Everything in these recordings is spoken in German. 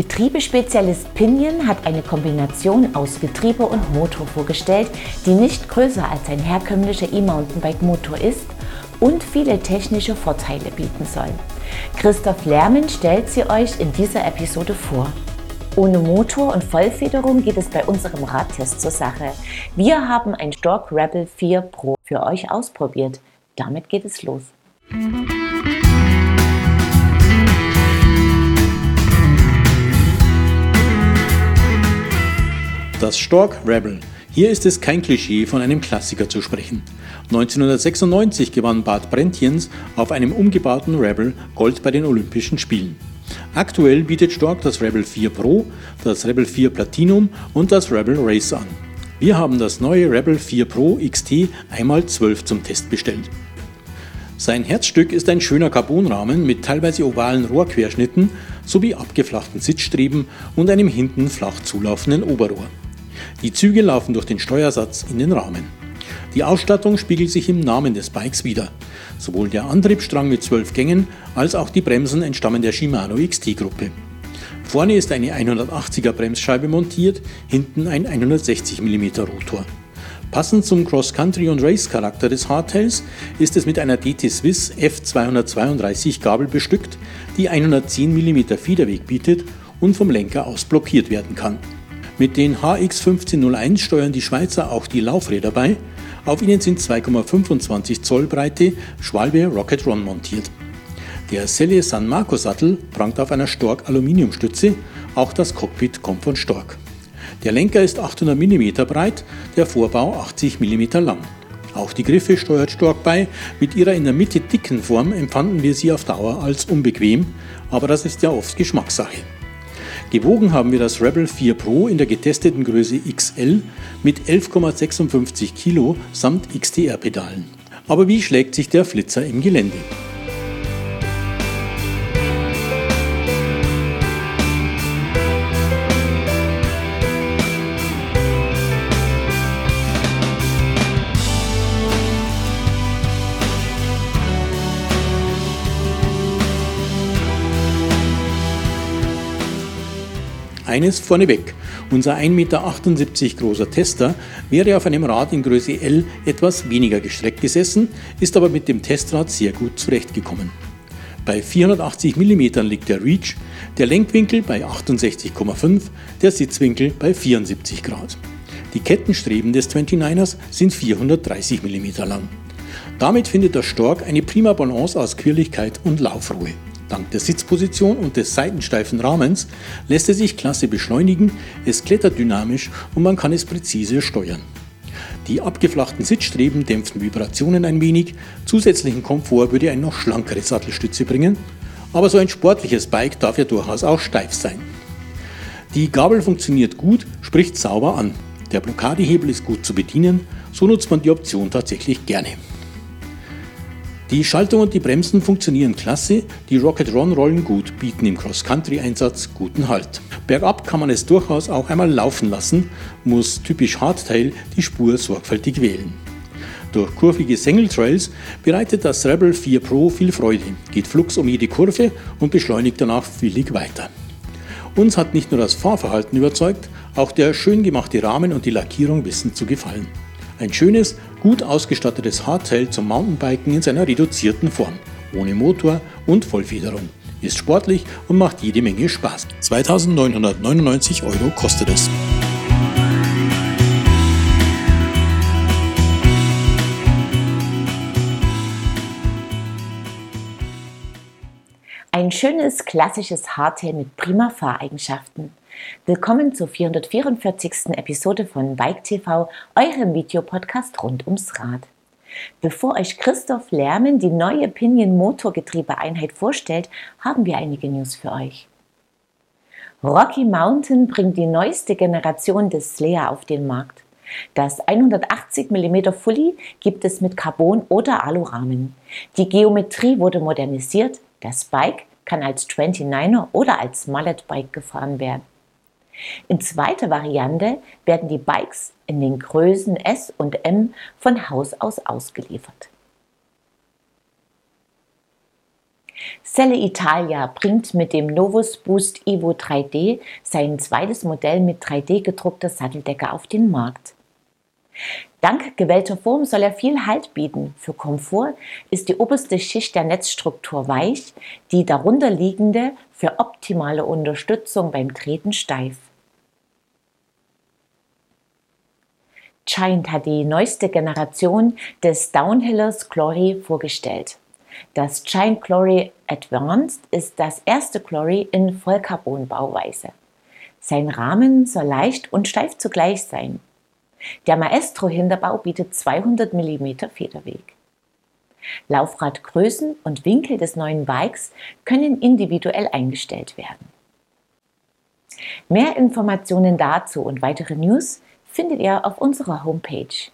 Getriebespezialist Pinion hat eine Kombination aus Getriebe und Motor vorgestellt, die nicht größer als ein herkömmlicher E-Mountainbike-Motor ist und viele technische Vorteile bieten soll. Christoph Lermen stellt sie euch in dieser Episode vor. Ohne Motor und Vollfederung geht es bei unserem Radtest zur Sache. Wir haben ein Stork Rebel 4 Pro für euch ausprobiert. Damit geht es los. Das Stork Rebel. Hier ist es kein Klischee, von einem Klassiker zu sprechen. 1996 gewann Bart Brentjens auf einem umgebauten Rebel Gold bei den Olympischen Spielen. Aktuell bietet Stork das Rebel 4 Pro, das Rebel 4 Platinum und das Rebel Race an. Wir haben das neue Rebel 4 Pro XT einmal 12 zum Test bestellt. Sein Herzstück ist ein schöner Carbonrahmen mit teilweise ovalen Rohrquerschnitten sowie abgeflachten Sitzstreben und einem hinten flach zulaufenden Oberrohr. Die Züge laufen durch den Steuersatz in den Rahmen. Die Ausstattung spiegelt sich im Namen des Bikes wider. Sowohl der Antriebsstrang mit 12 Gängen als auch die Bremsen entstammen der Shimano XT-Gruppe. Vorne ist eine 180er Bremsscheibe montiert, hinten ein 160 mm Rotor. Passend zum Cross-Country- und Race-Charakter des Hardtails ist es mit einer DT Swiss F232 Gabel bestückt, die 110 mm Federweg bietet und vom Lenker aus blockiert werden kann. Mit den HX1501 steuern die Schweizer auch die Laufräder bei, auf ihnen sind 2,25 Zoll breite Schwalbe Rocket Ron montiert. Der Selle San Marco Sattel prangt auf einer Stork Aluminiumstütze, auch das Cockpit kommt von Stork. Der Lenker ist 800 mm breit, der Vorbau 80 mm lang. Auch die Griffe steuert Stork bei, mit ihrer in der Mitte dicken Form empfanden wir sie auf Dauer als unbequem, aber das ist ja oft Geschmackssache. Gewogen haben wir das Rebel 4 Pro in der getesteten Größe XL mit 11,56 Kilo samt XTR-Pedalen. Aber wie schlägt sich der Flitzer im Gelände? Eines vorneweg. Unser 1,78 Meter großer Tester wäre auf einem Rad in Größe L etwas weniger gestreckt gesessen, ist aber mit dem Testrad sehr gut zurechtgekommen. Bei 480 mm liegt der Reach, der Lenkwinkel bei 68,5, der Sitzwinkel bei 74 Grad. Die Kettenstreben des 29ers sind 430 mm lang. Damit findet der Stork eine prima Balance aus Quirligkeit und Laufruhe. Dank der Sitzposition und des seitensteifen Rahmens lässt es sich klasse beschleunigen, es klettert dynamisch und man kann es präzise steuern. Die abgeflachten Sitzstreben dämpfen Vibrationen ein wenig, zusätzlichen Komfort würde eine noch schlankere Sattelstütze bringen, aber so ein sportliches Bike darf ja durchaus auch steif sein. Die Gabel funktioniert gut, spricht sauber an. Der Blockadehebel ist gut zu bedienen, so nutzt man die Option tatsächlich gerne. Die Schaltung und die Bremsen funktionieren klasse, die Rocket Ron rollen gut, bieten im Cross-Country-Einsatz guten Halt. Bergab kann man es durchaus auch einmal laufen lassen, muss typisch Hardtail die Spur sorgfältig wählen. Durch kurvige Sengeltrails bereitet das Rebel 4 Pro viel Freude, geht flugs um jede Kurve und beschleunigt danach willig weiter. Uns hat nicht nur das Fahrverhalten überzeugt, auch der schön gemachte Rahmen und die Lackierung wissen zu gefallen. Ein schönes, gut ausgestattetes Hardtail zum Mountainbiken in seiner reduzierten Form, ohne Motor und Vollfederung. Ist sportlich und macht jede Menge Spaß. 2999 Euro kostet es. Ein schönes klassisches Hardtail mit prima Fahreigenschaften. Willkommen zur 444. Episode von Bike TV, eurem Videopodcast rund ums Rad. Bevor euch Christoph Lärmen die neue Pinion Motorgetriebeeinheit vorstellt, haben wir einige News für euch. Rocky Mountain bringt die neueste Generation des Slayer auf den Markt. Das 180 mm Fully gibt es mit Carbon- oder Alurahmen. Die Geometrie wurde modernisiert, das Bike kann als 29er oder als Mallet Bike gefahren werden. In zweiter Variante werden die Bikes in den Größen S und M von Haus aus ausgeliefert. Celle Italia bringt mit dem Novus Boost Evo 3D sein zweites Modell mit 3D gedruckter Satteldecke auf den Markt. Dank gewählter Form soll er viel Halt bieten. Für Komfort ist die oberste Schicht der Netzstruktur weich, die darunter liegende für optimale Unterstützung beim Treten steif. Giant hat die neueste Generation des Downhillers Glory vorgestellt. Das Giant Glory Advanced ist das erste Glory in Vollcarbon-Bauweise. Sein Rahmen soll leicht und steif zugleich sein. Der Maestro-Hinterbau bietet 200 mm Federweg. Laufradgrößen und Winkel des neuen Bikes können individuell eingestellt werden. Mehr Informationen dazu und weitere News findet ihr auf unserer Homepage.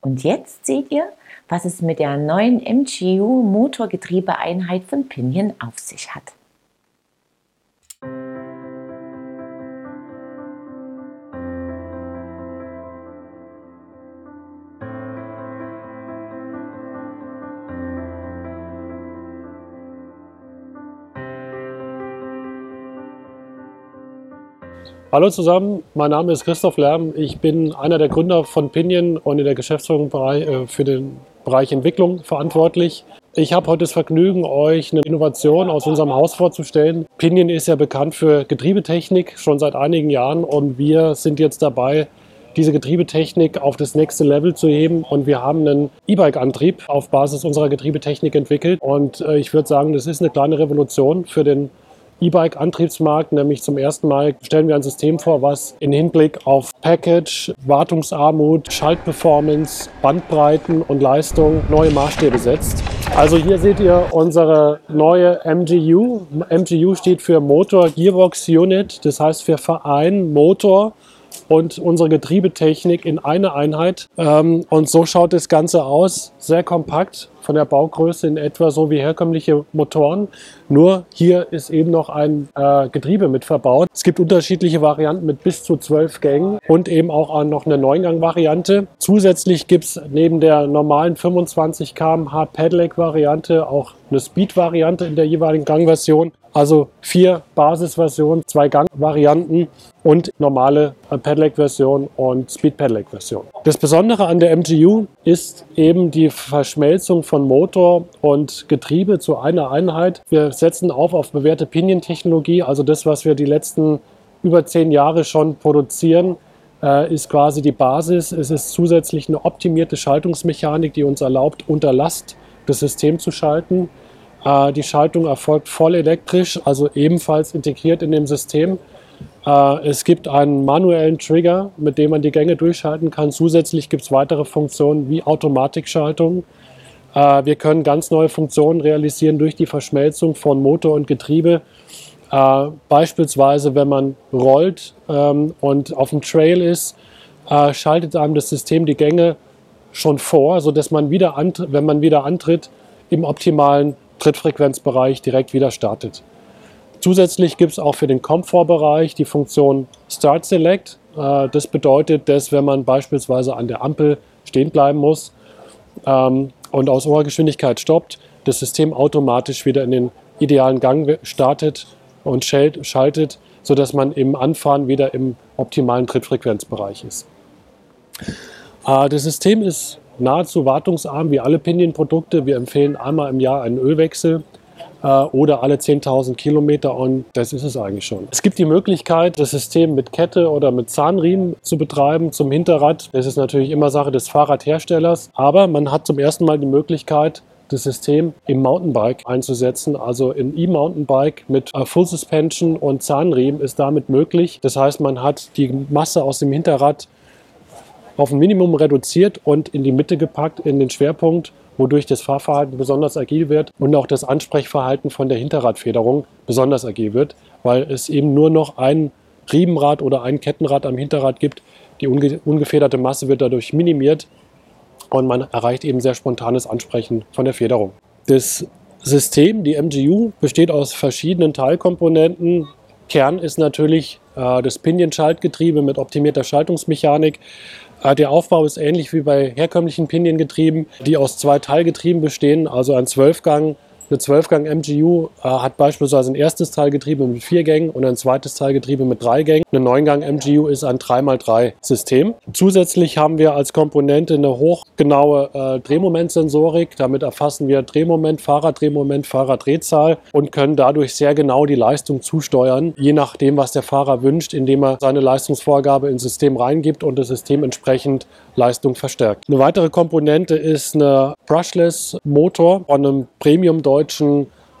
Und jetzt seht ihr, was es mit der neuen MGU Motorgetriebeeinheit von Pinion auf sich hat. Hallo zusammen, mein Name ist Christoph Lärm. Ich bin einer der Gründer von Pinion und in der Geschäftsführung äh, für den Bereich Entwicklung verantwortlich. Ich habe heute das Vergnügen, euch eine Innovation aus unserem Haus vorzustellen. Pinion ist ja bekannt für Getriebetechnik schon seit einigen Jahren und wir sind jetzt dabei, diese Getriebetechnik auf das nächste Level zu heben. Und wir haben einen E-Bike-Antrieb auf Basis unserer Getriebetechnik entwickelt. Und äh, ich würde sagen, das ist eine kleine Revolution für den E-Bike-Antriebsmarkt, nämlich zum ersten Mal stellen wir ein System vor, was in Hinblick auf Package, Wartungsarmut, Schaltperformance, Bandbreiten und Leistung neue Maßstäbe setzt. Also hier seht ihr unsere neue MGU. MGU steht für Motor Gearbox Unit, das heißt wir vereinen Motor und unsere Getriebetechnik in eine Einheit. Ähm, und so schaut das Ganze aus, sehr kompakt, von der Baugröße in etwa so wie herkömmliche Motoren. Nur hier ist eben noch ein äh, Getriebe mit verbaut. Es gibt unterschiedliche Varianten mit bis zu zwölf Gängen und eben auch noch eine Neungang-Variante. Zusätzlich gibt es neben der normalen 25 km/h Pedelec-Variante auch eine Speed-Variante in der jeweiligen Gangversion. Also vier Basisversionen, zwei Gangvarianten und normale äh, Pedelec-Version und Speed-Pedelec-Version. Das Besondere an der MGU ist eben die Verschmelzung von Motor und Getriebe zu einer Einheit. Wir setzen auf auf bewährte Pinion-Technologie, also das, was wir die letzten über zehn Jahre schon produzieren, äh, ist quasi die Basis. Es ist zusätzlich eine optimierte Schaltungsmechanik, die uns erlaubt, unter Last das System zu schalten. Äh, die Schaltung erfolgt voll elektrisch, also ebenfalls integriert in dem System. Äh, es gibt einen manuellen Trigger, mit dem man die Gänge durchschalten kann. Zusätzlich gibt es weitere Funktionen wie Automatikschaltung. Äh, wir können ganz neue Funktionen realisieren durch die Verschmelzung von Motor und Getriebe. Beispielsweise, wenn man rollt ähm, und auf dem Trail ist, schaltet einem das System die Gänge schon vor, sodass man wieder, wenn man wieder antritt, im optimalen Trittfrequenzbereich direkt wieder startet. Zusätzlich gibt es auch für den Komfortbereich die Funktion Start Select. Äh, das bedeutet, dass wenn man beispielsweise an der Ampel stehen bleiben muss ähm, und aus hoher Geschwindigkeit stoppt, das System automatisch wieder in den idealen Gang startet und schaltet, sodass man im Anfahren wieder im optimalen Trittfrequenzbereich ist. Äh, das System ist nahezu wartungsarm wie alle Pinion-Produkte. Wir empfehlen einmal im Jahr einen Ölwechsel äh, oder alle 10.000 Kilometer und das ist es eigentlich schon. Es gibt die Möglichkeit, das System mit Kette oder mit Zahnriemen zu betreiben zum Hinterrad. Das ist natürlich immer Sache des Fahrradherstellers, aber man hat zum ersten Mal die Möglichkeit, das System im Mountainbike einzusetzen. Also im E-Mountainbike mit äh, Full Suspension und Zahnriemen ist damit möglich. Das heißt, man hat die Masse aus dem Hinterrad auf ein Minimum reduziert und in die Mitte gepackt, in den Schwerpunkt, wodurch das Fahrverhalten besonders agil wird und auch das Ansprechverhalten von der Hinterradfederung besonders agil wird, weil es eben nur noch ein Riemenrad oder ein Kettenrad am Hinterrad gibt. Die unge ungefederte Masse wird dadurch minimiert und man erreicht eben sehr spontanes Ansprechen von der Federung. Das System, die MGU, besteht aus verschiedenen Teilkomponenten. Kern ist natürlich äh, das Pinion-Schaltgetriebe mit optimierter Schaltungsmechanik. Äh, der Aufbau ist ähnlich wie bei herkömmlichen Pinion-Getrieben, die aus zwei Teilgetrieben bestehen, also ein Zwölfgang Eine 12-Gang-MGU äh, hat beispielsweise ein erstes Teilgetriebe mit vier Gängen und ein zweites Teilgetriebe mit drei Gängen. Eine 9-Gang-MGU ist ein 3x3-System. Zusätzlich haben wir als Komponente eine hochgenaue äh, Drehmomentsensorik. Damit erfassen wir Drehmoment, Fahrraddrehmoment, Fahrraddrehzahl und können dadurch sehr genau die Leistung zusteuern, je nachdem, was der Fahrer wünscht, indem er seine Leistungsvorgabe ins System reingibt und das System entsprechend Leistung verstärkt. Eine weitere Komponente ist eine Brushless-Motor von einem Premium-deutschen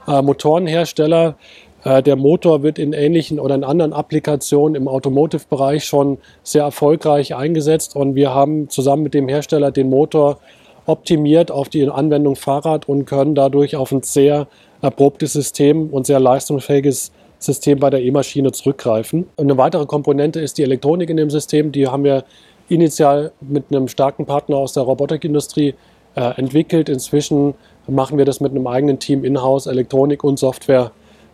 äh, Motorenhersteller. Äh, der Motor wird in ähnlichen oder in anderen Applikationen im Automotive-Bereich schon sehr erfolgreich eingesetzt und wir haben zusammen mit dem Hersteller den Motor optimiert auf die Anwendung Fahrrad und können dadurch auf ein sehr erprobtes System und sehr leistungsfähiges System bei der E-Maschine zurückgreifen. Und eine weitere Komponente ist die Elektronik in dem System. Die haben wir initial mit einem starken Partner aus der Robotikindustrie äh, entwickelt. Inzwischen machen wir das mit einem eigenen Team in-house, Elektronik und Software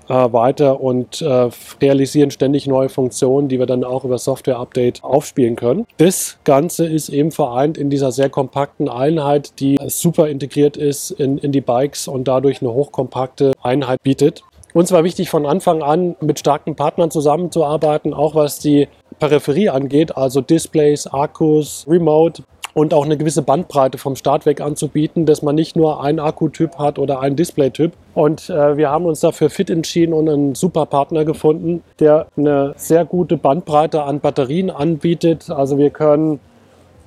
äh, weiter und äh, realisieren ständig neue Funktionen, die wir dann auch über Software-Update aufspielen können. Das Ganze ist eben vereint in dieser sehr kompakten Einheit, die super integriert ist in, in die Bikes und dadurch eine hochkompakte Einheit bietet. Uns war wichtig von Anfang an mit starken Partnern zusammenzuarbeiten, auch was die Peripherie angeht, also Displays, Akkus, Remote und auch eine gewisse Bandbreite vom Start weg anzubieten, dass man nicht nur einen Akkutyp hat oder einen Displaytyp. Und äh, wir haben uns dafür fit entschieden und einen super Partner gefunden, der eine sehr gute Bandbreite an Batterien anbietet. Also wir können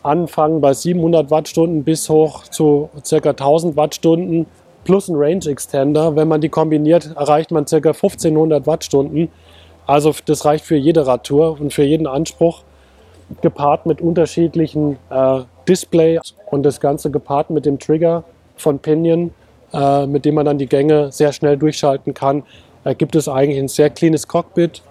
anfangen bei 700 Wattstunden bis hoch zu ca. 1000 Wattstunden plus ein Range Extender. Wenn man die kombiniert, erreicht man ca. 1500 Wattstunden. Also das reicht für jede Radtour und für jeden Anspruch, gepaart mit unterschiedlichen äh, Displays und das Ganze gepaart mit dem Trigger von Pinion, äh, mit dem man dann die Gänge sehr schnell durchschalten kann, äh, gibt es eigentlich ein sehr cleanes Cockpit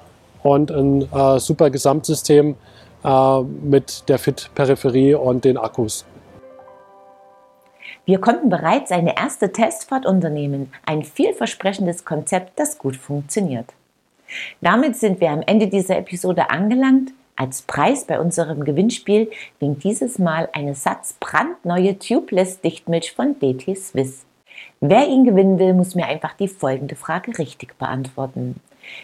und ein äh, super Gesamtsystem äh, mit der Fit-Peripherie und den Akkus. Wir konnten bereits eine erste Testfahrt unternehmen, ein vielversprechendes Konzept, das gut funktioniert. Damit sind wir am Ende dieser Episode angelangt. Als Preis bei unserem Gewinnspiel ging dieses Mal eine Satz brandneue Tubeless Dichtmilch von DT Swiss. Wer ihn gewinnen will, muss mir einfach die folgende Frage richtig beantworten.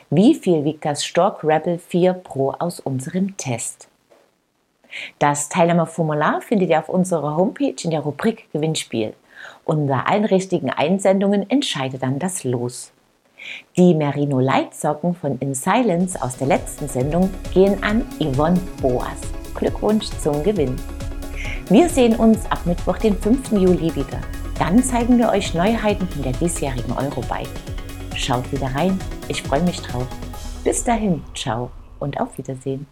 Wie viel wiegt das Stork Rebel 4 Pro aus unserem Test? Das Teilnehmerformular findet ihr auf unserer Homepage in der Rubrik Gewinnspiel. Unter allen richtigen Einsendungen entscheidet dann das Los. Die Merino Leitsocken von In Silence aus der letzten Sendung gehen an Yvonne Boas. Glückwunsch zum Gewinn. Wir sehen uns ab Mittwoch, den 5. Juli wieder. Dann zeigen wir euch Neuheiten von der diesjährigen Eurobike. Schaut wieder rein, ich freue mich drauf. Bis dahin, ciao und auf Wiedersehen.